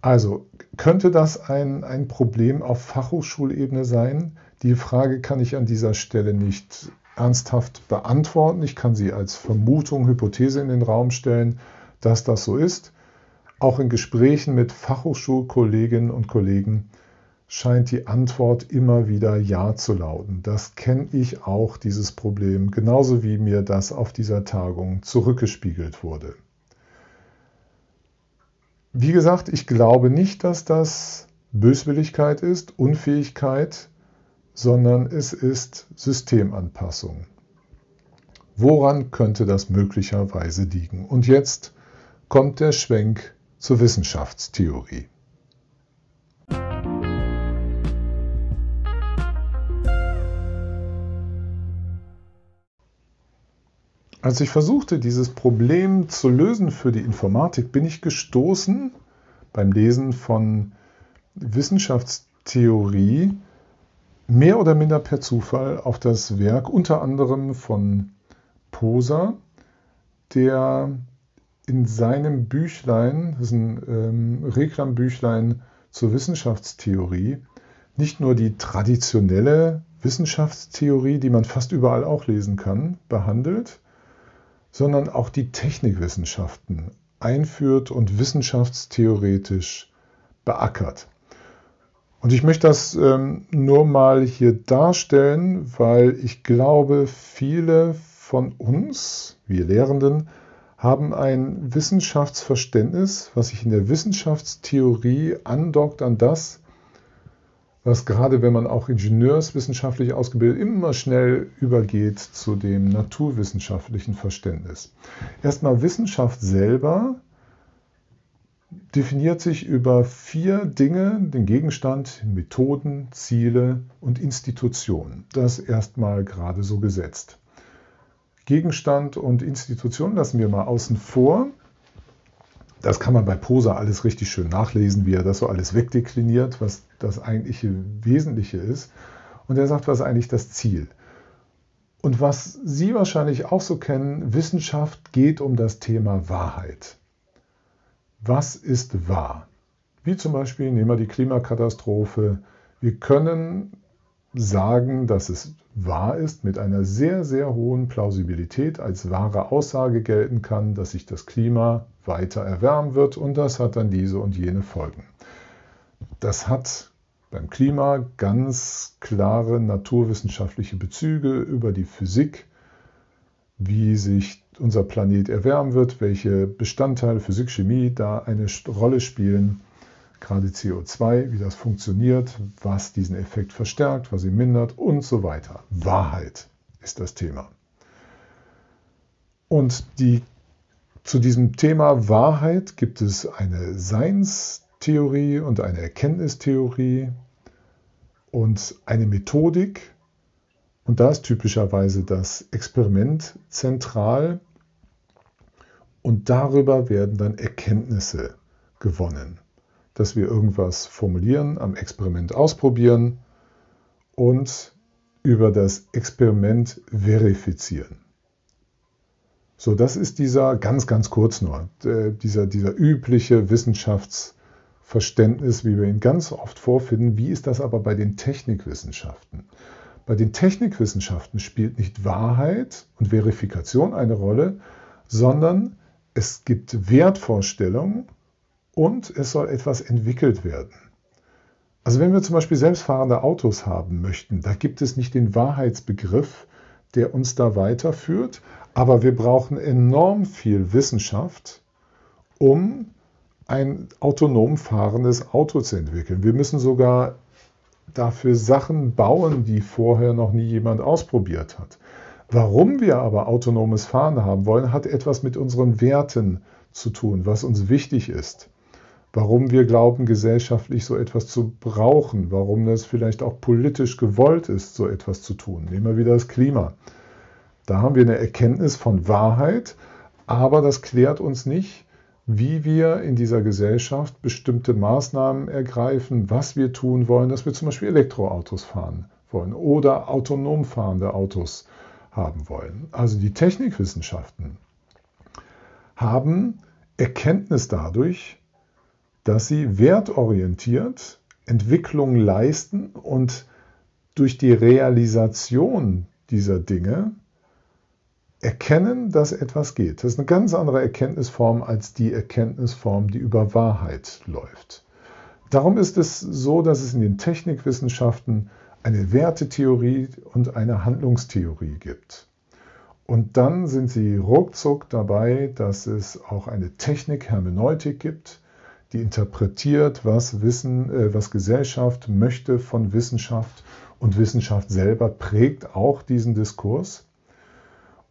[SPEAKER 1] Also könnte das ein, ein Problem auf Fachhochschulebene sein? Die Frage kann ich an dieser Stelle nicht ernsthaft beantworten. Ich kann sie als Vermutung, Hypothese in den Raum stellen, dass das so ist. Auch in Gesprächen mit Fachhochschulkolleginnen und Kollegen scheint die Antwort immer wieder Ja zu lauten. Das kenne ich auch, dieses Problem, genauso wie mir das auf dieser Tagung zurückgespiegelt wurde. Wie gesagt, ich glaube nicht, dass das Böswilligkeit ist, Unfähigkeit, sondern es ist Systemanpassung. Woran könnte das möglicherweise liegen? Und jetzt kommt der Schwenk zur Wissenschaftstheorie. Als ich versuchte, dieses Problem zu lösen für die Informatik, bin ich gestoßen beim Lesen von Wissenschaftstheorie mehr oder minder per Zufall auf das Werk unter anderem von Poser, der in seinem Büchlein, das ist ein ähm, Reklambüchlein zur Wissenschaftstheorie, nicht nur die traditionelle Wissenschaftstheorie, die man fast überall auch lesen kann, behandelt, sondern auch die Technikwissenschaften einführt und wissenschaftstheoretisch beackert. Und ich möchte das ähm, nur mal hier darstellen, weil ich glaube, viele von uns, wir Lehrenden, haben ein Wissenschaftsverständnis, was sich in der Wissenschaftstheorie andockt an das, was gerade wenn man auch ingenieurswissenschaftlich ausgebildet immer schnell übergeht zu dem naturwissenschaftlichen Verständnis. Erstmal Wissenschaft selber definiert sich über vier Dinge, den Gegenstand, Methoden, Ziele und Institutionen. Das erstmal gerade so gesetzt. Gegenstand und Institution lassen wir mal außen vor. Das kann man bei Posa alles richtig schön nachlesen, wie er das so alles wegdekliniert, was das eigentliche Wesentliche ist. Und er sagt, was ist eigentlich das Ziel? Und was Sie wahrscheinlich auch so kennen, Wissenschaft geht um das Thema Wahrheit. Was ist wahr? Wie zum Beispiel, nehmen wir die Klimakatastrophe. Wir können sagen, dass es wahr ist, mit einer sehr, sehr hohen Plausibilität als wahre Aussage gelten kann, dass sich das Klima weiter erwärmen wird und das hat dann diese und jene Folgen. Das hat beim Klima ganz klare naturwissenschaftliche Bezüge über die Physik, wie sich unser Planet erwärmen wird, welche Bestandteile Physik, Chemie da eine Rolle spielen gerade CO2, wie das funktioniert, was diesen Effekt verstärkt, was ihn mindert und so weiter. Wahrheit ist das Thema. Und die, zu diesem Thema Wahrheit gibt es eine Seinstheorie und eine Erkenntnistheorie und eine Methodik. Und da ist typischerweise das Experiment zentral. Und darüber werden dann Erkenntnisse gewonnen dass wir irgendwas formulieren, am Experiment ausprobieren und über das Experiment verifizieren. So, das ist dieser, ganz, ganz kurz nur, dieser, dieser übliche Wissenschaftsverständnis, wie wir ihn ganz oft vorfinden. Wie ist das aber bei den Technikwissenschaften? Bei den Technikwissenschaften spielt nicht Wahrheit und Verifikation eine Rolle, sondern es gibt Wertvorstellungen und es soll etwas entwickelt werden. Also wenn wir zum Beispiel selbstfahrende Autos haben möchten, da gibt es nicht den Wahrheitsbegriff, der uns da weiterführt, aber wir brauchen enorm viel Wissenschaft, um ein autonom fahrendes Auto zu entwickeln. Wir müssen sogar dafür Sachen bauen, die vorher noch nie jemand ausprobiert hat. Warum wir aber autonomes Fahren haben wollen, hat etwas mit unseren Werten zu tun, was uns wichtig ist. Warum wir glauben, gesellschaftlich so etwas zu brauchen, warum das vielleicht auch politisch gewollt ist, so etwas zu tun. Nehmen wir wieder das Klima. Da haben wir eine Erkenntnis von Wahrheit, aber das klärt uns nicht, wie wir in dieser Gesellschaft bestimmte Maßnahmen ergreifen, was wir tun wollen, dass wir zum Beispiel Elektroautos fahren wollen oder autonom fahrende Autos haben wollen. Also die Technikwissenschaften haben Erkenntnis dadurch, dass sie wertorientiert Entwicklung leisten und durch die Realisation dieser Dinge erkennen, dass etwas geht. Das ist eine ganz andere Erkenntnisform als die Erkenntnisform, die über Wahrheit läuft. Darum ist es so, dass es in den Technikwissenschaften eine Wertetheorie und eine Handlungstheorie gibt. Und dann sind sie ruckzuck dabei, dass es auch eine Technik-Hermeneutik gibt, die interpretiert, was Wissen, äh, was Gesellschaft möchte von Wissenschaft und Wissenschaft selber prägt auch diesen Diskurs.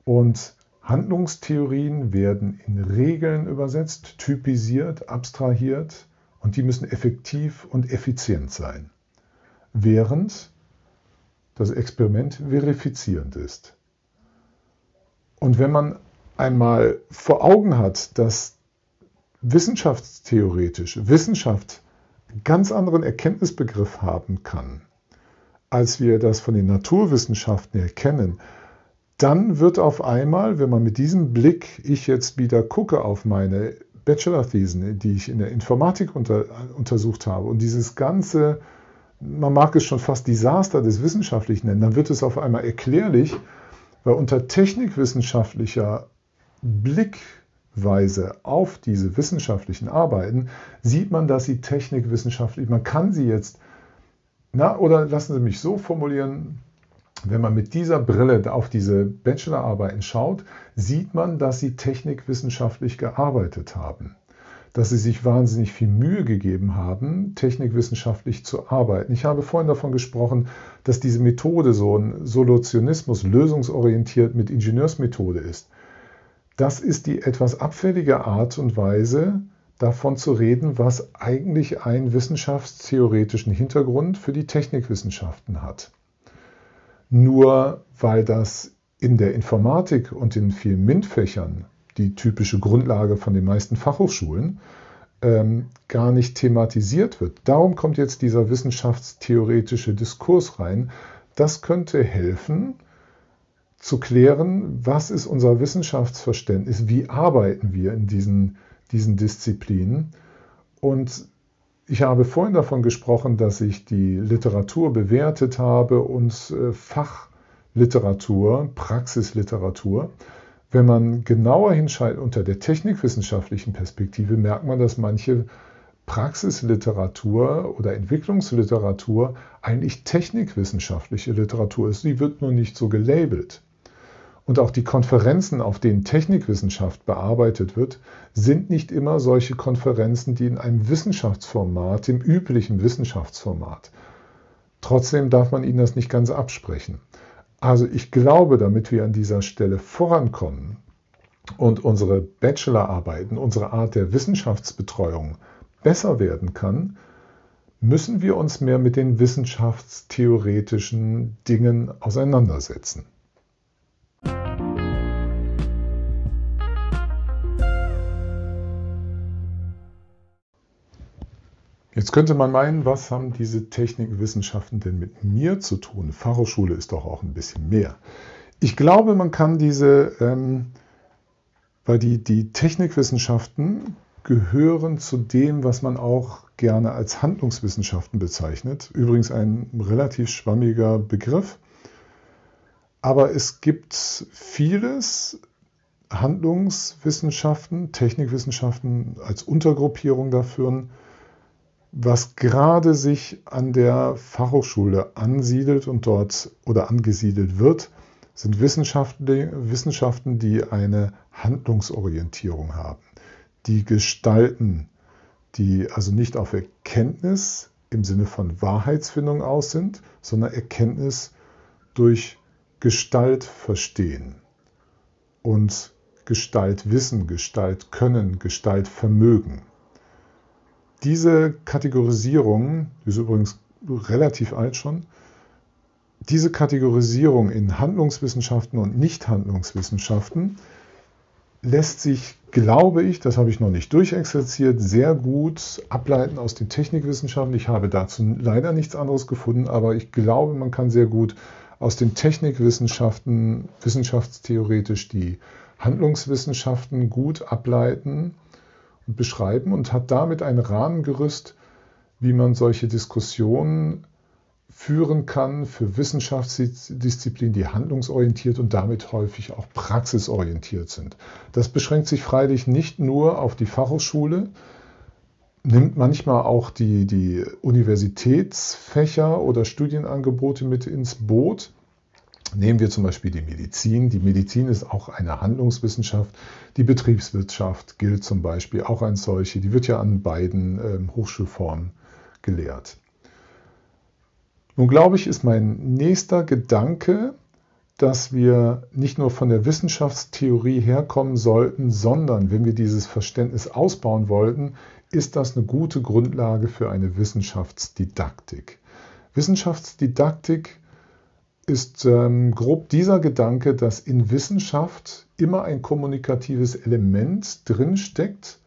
[SPEAKER 1] Und Handlungstheorien werden in Regeln übersetzt, typisiert, abstrahiert und die müssen effektiv und effizient sein, während das Experiment verifizierend ist. Und wenn man einmal vor Augen hat, dass wissenschaftstheoretisch Wissenschaft ganz anderen Erkenntnisbegriff haben kann, als wir das von den Naturwissenschaften erkennen, dann wird auf einmal, wenn man mit diesem Blick, ich jetzt wieder gucke auf meine Bachelor-Thesen, die ich in der Informatik unter, untersucht habe und dieses ganze, man mag es schon fast Desaster des Wissenschaftlichen nennen, dann wird es auf einmal erklärlich, weil unter technikwissenschaftlicher Blickweise auf diese wissenschaftlichen Arbeiten sieht man, dass sie technikwissenschaftlich, man kann sie jetzt, na, oder lassen Sie mich so formulieren, wenn man mit dieser Brille auf diese Bachelorarbeiten schaut, sieht man, dass sie technikwissenschaftlich gearbeitet haben. Dass sie sich wahnsinnig viel Mühe gegeben haben, technikwissenschaftlich zu arbeiten. Ich habe vorhin davon gesprochen, dass diese Methode so ein Solutionismus, lösungsorientiert mit Ingenieursmethode ist. Das ist die etwas abfällige Art und Weise, davon zu reden, was eigentlich einen wissenschaftstheoretischen Hintergrund für die Technikwissenschaften hat. Nur weil das in der Informatik und in vielen MINT-Fächern, die typische Grundlage von den meisten Fachhochschulen, ähm, gar nicht thematisiert wird. Darum kommt jetzt dieser wissenschaftstheoretische Diskurs rein. Das könnte helfen, zu klären, was ist unser Wissenschaftsverständnis, wie arbeiten wir in diesen, diesen Disziplinen und ich habe vorhin davon gesprochen, dass ich die Literatur bewertet habe und äh, Fachliteratur, Praxisliteratur. Wenn man genauer hinschaut unter der technikwissenschaftlichen Perspektive, merkt man, dass manche Praxisliteratur oder Entwicklungsliteratur eigentlich technikwissenschaftliche Literatur ist. Sie wird nur nicht so gelabelt. Und auch die Konferenzen, auf denen Technikwissenschaft bearbeitet wird, sind nicht immer solche Konferenzen, die in einem Wissenschaftsformat, dem üblichen Wissenschaftsformat. Trotzdem darf man ihnen das nicht ganz absprechen. Also ich glaube, damit wir an dieser Stelle vorankommen und unsere Bachelorarbeiten, unsere Art der Wissenschaftsbetreuung besser werden kann, müssen wir uns mehr mit den wissenschaftstheoretischen Dingen auseinandersetzen. Jetzt könnte man meinen, was haben diese Technikwissenschaften denn mit mir zu tun? Fachhochschule ist doch auch ein bisschen mehr. Ich glaube, man kann diese, ähm, weil die, die Technikwissenschaften gehören zu dem, was man auch gerne als Handlungswissenschaften bezeichnet. Übrigens ein relativ schwammiger Begriff. Aber es gibt vieles, Handlungswissenschaften, Technikwissenschaften als Untergruppierung dafür, was gerade sich an der Fachhochschule ansiedelt und dort oder angesiedelt wird, sind Wissenschaften, die eine Handlungsorientierung haben, die gestalten, die also nicht auf Erkenntnis im Sinne von Wahrheitsfindung aus sind, sondern Erkenntnis durch Gestalt verstehen und Gestalt wissen, Gestalt können, Gestalt vermögen. Diese Kategorisierung, die ist übrigens relativ alt schon, diese Kategorisierung in Handlungswissenschaften und Nichthandlungswissenschaften lässt sich, glaube ich, das habe ich noch nicht durchexerziert, sehr gut ableiten aus den Technikwissenschaften. Ich habe dazu leider nichts anderes gefunden, aber ich glaube, man kann sehr gut aus den Technikwissenschaften wissenschaftstheoretisch die Handlungswissenschaften gut ableiten beschreiben und hat damit ein Rahmengerüst, wie man solche Diskussionen führen kann für Wissenschaftsdisziplinen, die handlungsorientiert und damit häufig auch praxisorientiert sind. Das beschränkt sich freilich nicht nur auf die Fachhochschule, nimmt manchmal auch die, die Universitätsfächer oder Studienangebote mit ins Boot. Nehmen wir zum Beispiel die Medizin. Die Medizin ist auch eine Handlungswissenschaft. Die Betriebswirtschaft gilt zum Beispiel auch als solche. Die wird ja an beiden äh, Hochschulformen gelehrt. Nun glaube ich, ist mein nächster Gedanke, dass wir nicht nur von der Wissenschaftstheorie herkommen sollten, sondern wenn wir dieses Verständnis ausbauen wollten, ist das eine gute Grundlage für eine Wissenschaftsdidaktik. Wissenschaftsdidaktik ist ähm, grob dieser Gedanke, dass in Wissenschaft immer ein kommunikatives Element drinsteckt,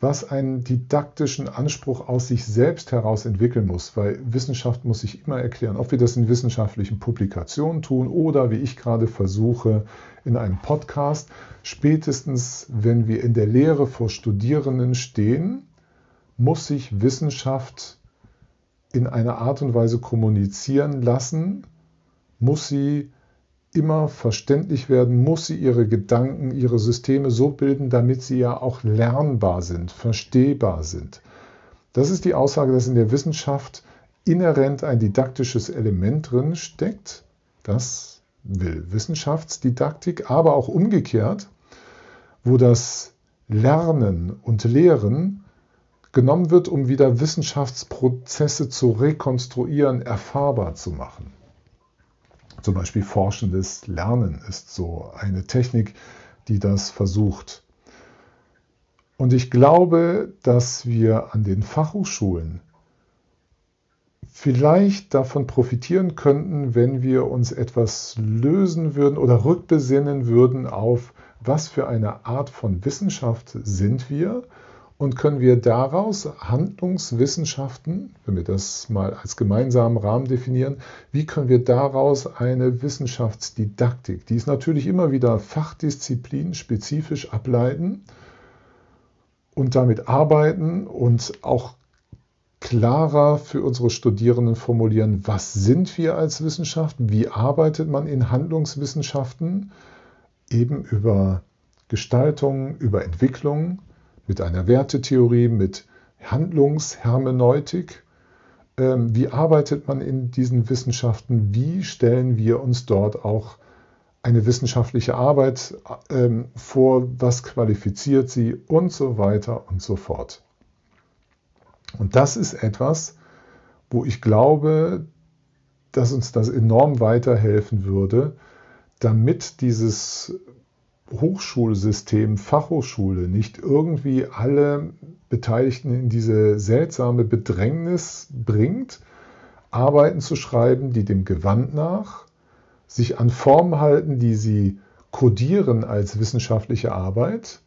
[SPEAKER 1] was einen didaktischen Anspruch aus sich selbst heraus entwickeln muss, weil Wissenschaft muss sich immer erklären, ob wir das in wissenschaftlichen Publikationen tun oder wie ich gerade versuche in einem Podcast. Spätestens, wenn wir in der Lehre vor Studierenden stehen, muss sich Wissenschaft in einer Art und Weise kommunizieren lassen, muss sie immer verständlich werden, muss sie ihre Gedanken, ihre Systeme so bilden, damit sie ja auch lernbar sind, verstehbar sind. Das ist die Aussage, dass in der Wissenschaft inhärent ein didaktisches Element drin steckt. Das will Wissenschaftsdidaktik, aber auch umgekehrt, wo das Lernen und Lehren genommen wird, um wieder Wissenschaftsprozesse zu rekonstruieren, erfahrbar zu machen. Zum Beispiel forschendes Lernen ist so eine Technik, die das versucht. Und ich glaube, dass wir an den Fachhochschulen vielleicht davon profitieren könnten, wenn wir uns etwas lösen würden oder rückbesinnen würden auf, was für eine Art von Wissenschaft sind wir und können wir daraus Handlungswissenschaften, wenn wir das mal als gemeinsamen Rahmen definieren, wie können wir daraus eine Wissenschaftsdidaktik, die ist natürlich immer wieder Fachdisziplin spezifisch ableiten und damit arbeiten und auch klarer für unsere Studierenden formulieren, was sind wir als Wissenschaft, wie arbeitet man in Handlungswissenschaften, eben über Gestaltung, über Entwicklung mit einer Wertetheorie, mit Handlungshermeneutik. Ähm, wie arbeitet man in diesen Wissenschaften? Wie stellen wir uns dort auch eine wissenschaftliche Arbeit ähm, vor? Was qualifiziert sie? Und so weiter und so fort. Und das ist etwas, wo ich glaube, dass uns das enorm weiterhelfen würde, damit dieses Hochschulsystem, Fachhochschule nicht irgendwie alle Beteiligten in diese seltsame Bedrängnis bringt, Arbeiten zu schreiben, die dem Gewand nach sich an Formen halten, die sie kodieren als wissenschaftliche Arbeit,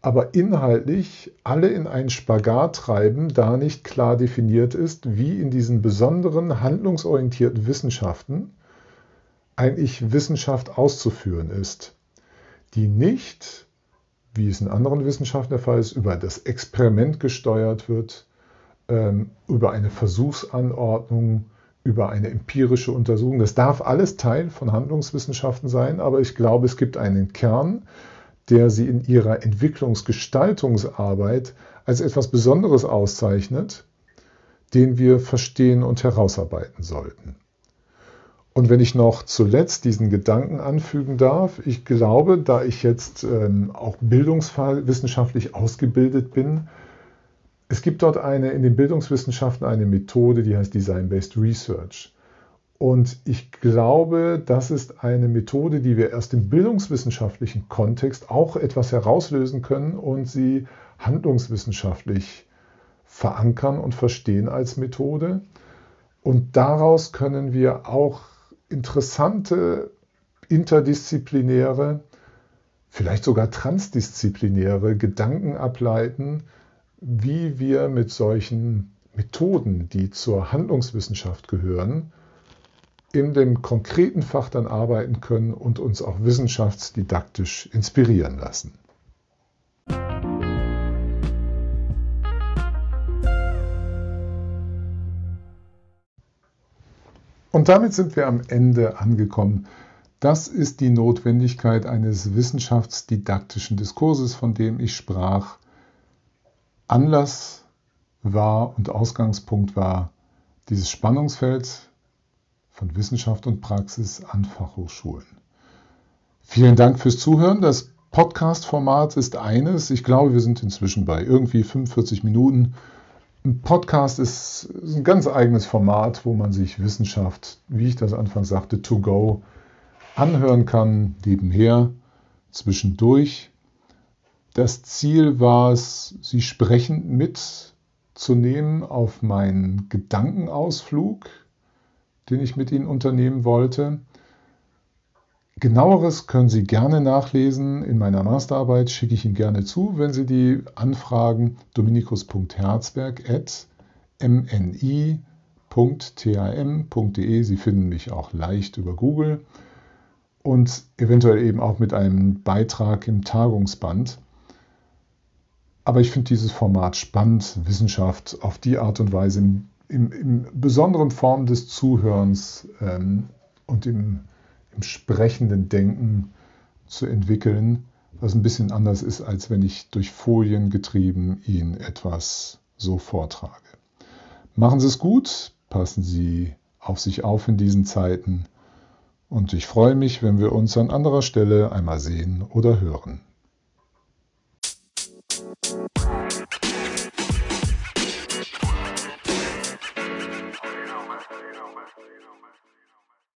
[SPEAKER 1] aber inhaltlich alle in einen Spagat treiben, da nicht klar definiert ist, wie in diesen besonderen handlungsorientierten Wissenschaften eigentlich Wissenschaft auszuführen ist die nicht, wie es in anderen Wissenschaften der Fall ist, über das Experiment gesteuert wird, ähm, über eine Versuchsanordnung, über eine empirische Untersuchung. Das darf alles Teil von Handlungswissenschaften sein, aber ich glaube, es gibt einen Kern, der sie in ihrer Entwicklungsgestaltungsarbeit als etwas Besonderes auszeichnet, den wir verstehen und herausarbeiten sollten. Und wenn ich noch zuletzt diesen Gedanken anfügen darf, ich glaube, da ich jetzt ähm, auch bildungswissenschaftlich ausgebildet bin, es gibt dort eine in den Bildungswissenschaften eine Methode, die heißt Design-Based Research. Und ich glaube, das ist eine Methode, die wir erst im bildungswissenschaftlichen Kontext auch etwas herauslösen können und sie handlungswissenschaftlich verankern und verstehen als Methode. Und daraus können wir auch interessante interdisziplinäre, vielleicht sogar transdisziplinäre Gedanken ableiten, wie wir mit solchen Methoden, die zur Handlungswissenschaft gehören, in dem konkreten Fach dann arbeiten können und uns auch wissenschaftsdidaktisch inspirieren lassen. Und damit sind wir am Ende angekommen. Das ist die Notwendigkeit eines wissenschaftsdidaktischen Diskurses, von dem ich sprach. Anlass war und Ausgangspunkt war dieses Spannungsfeld von Wissenschaft und Praxis an Fachhochschulen. Vielen Dank fürs Zuhören. Das Podcast-Format ist eines. Ich glaube, wir sind inzwischen bei irgendwie 45 Minuten. Ein Podcast ist ein ganz eigenes Format, wo man sich Wissenschaft, wie ich das anfangs sagte, to go anhören kann, nebenher, zwischendurch. Das Ziel war es, Sie sprechend mitzunehmen auf meinen Gedankenausflug den ich mit Ihnen unternehmen wollte. Genaueres können Sie gerne nachlesen in meiner Masterarbeit, schicke ich Ihnen gerne zu, wenn Sie die anfragen dominikus.herzberg.mni.tam.de. Sie finden mich auch leicht über Google und eventuell eben auch mit einem Beitrag im Tagungsband. Aber ich finde dieses Format spannend, Wissenschaft auf die Art und Weise in, besonderen Form des Zuhörens ähm, und im, im sprechenden Denken zu entwickeln, was ein bisschen anders ist, als wenn ich durch Folien getrieben Ihnen etwas so vortrage. Machen Sie es gut, passen Sie auf sich auf in diesen Zeiten und ich freue mich, wenn wir uns an anderer Stelle einmal sehen oder hören.